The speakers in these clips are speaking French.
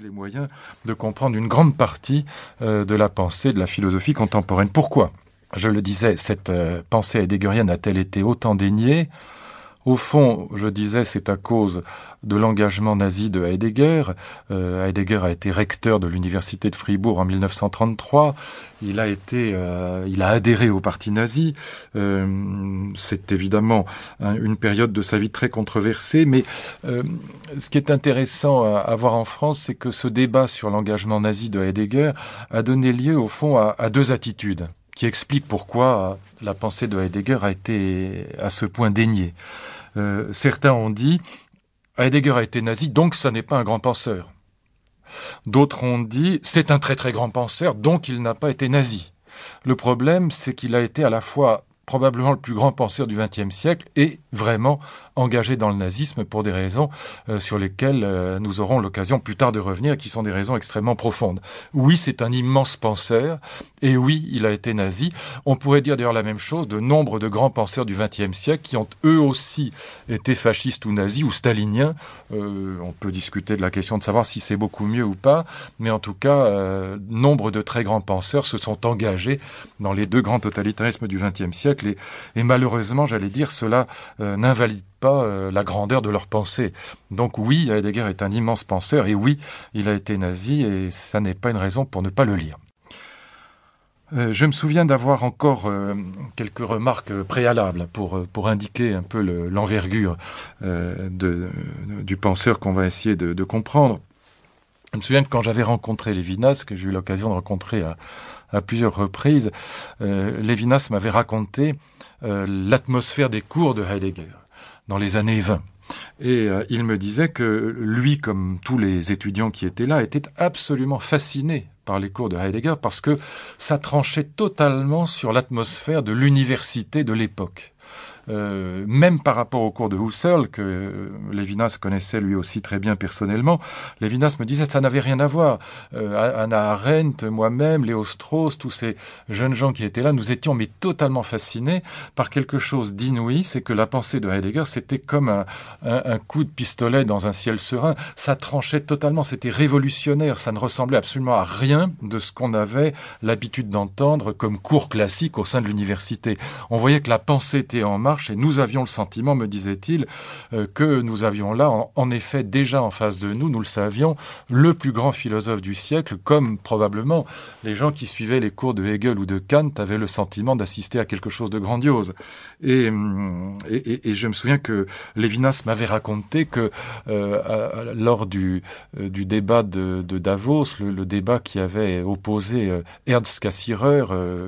les moyens de comprendre une grande partie euh, de la pensée de la philosophie contemporaine. Pourquoi? Je le disais, cette euh, pensée heideggerienne a-t-elle été autant déniée? Au fond, je disais, c'est à cause de l'engagement nazi de Heidegger. Euh, Heidegger a été recteur de l'université de Fribourg en 1933. Il a été, euh, il a adhéré au parti nazi. Euh, c'est évidemment une période de sa vie très controversée. Mais ce qui est intéressant à, voir en France, c'est que ce débat sur l'engagement nazi de Heidegger a donné lieu, au fond, à, à deux attitudes qui expliquent pourquoi la pensée de Heidegger a été à ce point déniée. Euh, certains ont dit Heidegger a été nazi, donc ça n'est pas un grand penseur. D'autres ont dit c'est un très très grand penseur, donc il n'a pas été nazi. Le problème, c'est qu'il a été à la fois probablement le plus grand penseur du XXe siècle et vraiment engagé dans le nazisme pour des raisons euh, sur lesquelles euh, nous aurons l'occasion plus tard de revenir, qui sont des raisons extrêmement profondes. Oui, c'est un immense penseur, et oui, il a été nazi. On pourrait dire d'ailleurs la même chose de nombre de grands penseurs du XXe siècle qui ont eux aussi été fascistes ou nazis ou staliniens. Euh, on peut discuter de la question de savoir si c'est beaucoup mieux ou pas, mais en tout cas, nombre de très grands penseurs se sont engagés dans les deux grands totalitarismes du XXe siècle, et, et malheureusement, j'allais dire, cela n'invalide pas euh, la grandeur de leur pensée. Donc oui, Heidegger est un immense penseur, et oui, il a été nazi, et ça n'est pas une raison pour ne pas le lire. Euh, je me souviens d'avoir encore euh, quelques remarques préalables pour, pour indiquer un peu l'envergure du penseur qu'on va essayer de, comprendre. Je me souviens que quand j'avais rencontré Lévinas, que j'ai eu l'occasion de rencontrer à, à plusieurs reprises, Lévinas m'avait raconté l'atmosphère des cours de Heidegger dans les années 20. Et euh, il me disait que lui, comme tous les étudiants qui étaient là, était absolument fasciné par les cours de Heidegger parce que ça tranchait totalement sur l'atmosphère de l'université de l'époque. Euh, même par rapport au cours de Husserl, que Lévinas connaissait lui aussi très bien personnellement, Lévinas me disait que ça n'avait rien à voir. Euh, Anna Arendt, moi-même, Léo Strauss, tous ces jeunes gens qui étaient là, nous étions totalement fascinés par quelque chose d'inouï, c'est que la pensée de Heidegger, c'était comme un, un, coup de pistolet dans un ciel serein. Ça tranchait totalement, c'était révolutionnaire, ça ne ressemblait absolument à rien de ce qu'on avait l'habitude d'entendre comme cours classique au sein de l'université. On voyait que la pensée était en marche, et nous avions le sentiment, me disait-il, euh, que nous avions là, en, effet, déjà en face de nous, nous le savions, le plus grand philosophe du siècle, comme probablement les gens qui suivaient les cours de Hegel ou de Kant avaient le sentiment d'assister à quelque chose de grandiose. Et, hum, et, je me souviens que Lévinas m'avait raconté que euh, lors du, euh, débat de, Davos, le, débat qui avait opposé Ernst Cassirer,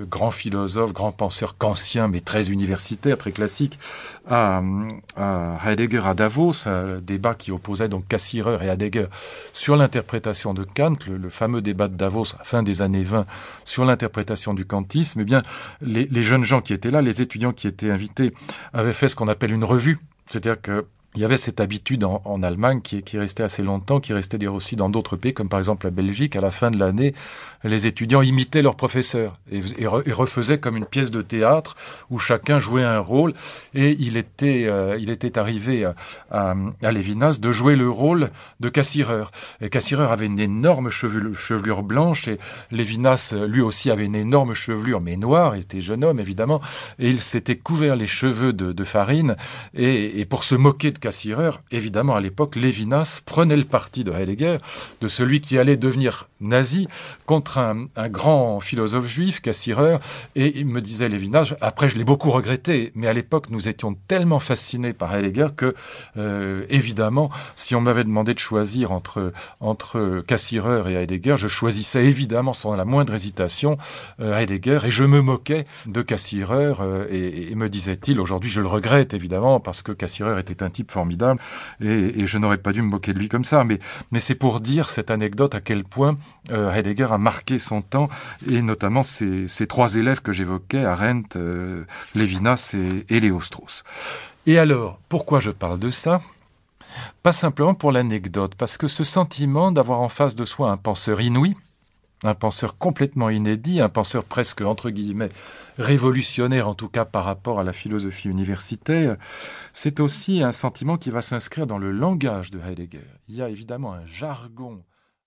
grand philosophe, grand penseur kantien, mais très universitaire, très classique, à, Heidegger à Davos, un débat qui opposait donc Cassirer et Heidegger sur l'interprétation de Kant, le, fameux débat de Davos fin des années 20 sur l'interprétation du kantisme, eh bien, les jeunes gens qui étaient là, les étudiants qui étaient invités, avaient fait ce qu'on appelle une revue. C'est-à-dire que il y avait cette habitude en, Allemagne qui, restait assez longtemps, qui restait aussi dans d'autres pays, comme par exemple la Belgique, à la fin de l'année, les étudiants imitaient leurs professeurs et, refaisaient comme une pièce de théâtre où chacun jouait un rôle. Et il était, euh, il était arrivé à, à, Lévinas de jouer le rôle de Cassirer. Et Cassirer avait une énorme chevelure, blanche et Lévinas, lui aussi, avait une énorme chevelure, mais noire. Il était jeune homme, évidemment. Et il s'était couvert les cheveux de, de farine. Et, et pour se moquer de Évidemment, à l'époque, Lévinas prenait le parti de Heidegger, de celui qui allait devenir nazi, contre un, grand philosophe juif, Cassirer, et il me disait Lévinas, après je l'ai beaucoup regretté, mais à l'époque nous étions tellement fascinés par Heidegger que, euh, évidemment, si on m'avait demandé de choisir entre, entre Cassirer et Heidegger, je choisissais évidemment sans la moindre hésitation euh, Heidegger, et je me moquais de Cassirer, euh, et, et, me disait-il, aujourd'hui je le regrette évidemment, parce que Cassirer était un type formidable et, je n'aurais pas dû me moquer de lui comme ça. Mais, mais c'est pour dire cette anecdote à quel point Heidegger a marqué son temps et notamment ces, trois élèves que j'évoquais, Arendt, euh, Lévinas et, et Léo Strauss. Et alors, pourquoi je parle de ça? Pas simplement pour l'anecdote, parce que ce sentiment d'avoir en face de soi un penseur inouï, un penseur complètement inédit, un penseur presque, entre guillemets, révolutionnaire, en tout cas par rapport à la philosophie universitaire, c'est aussi un sentiment qui va s'inscrire dans le langage de Heidegger. Il y a évidemment un jargon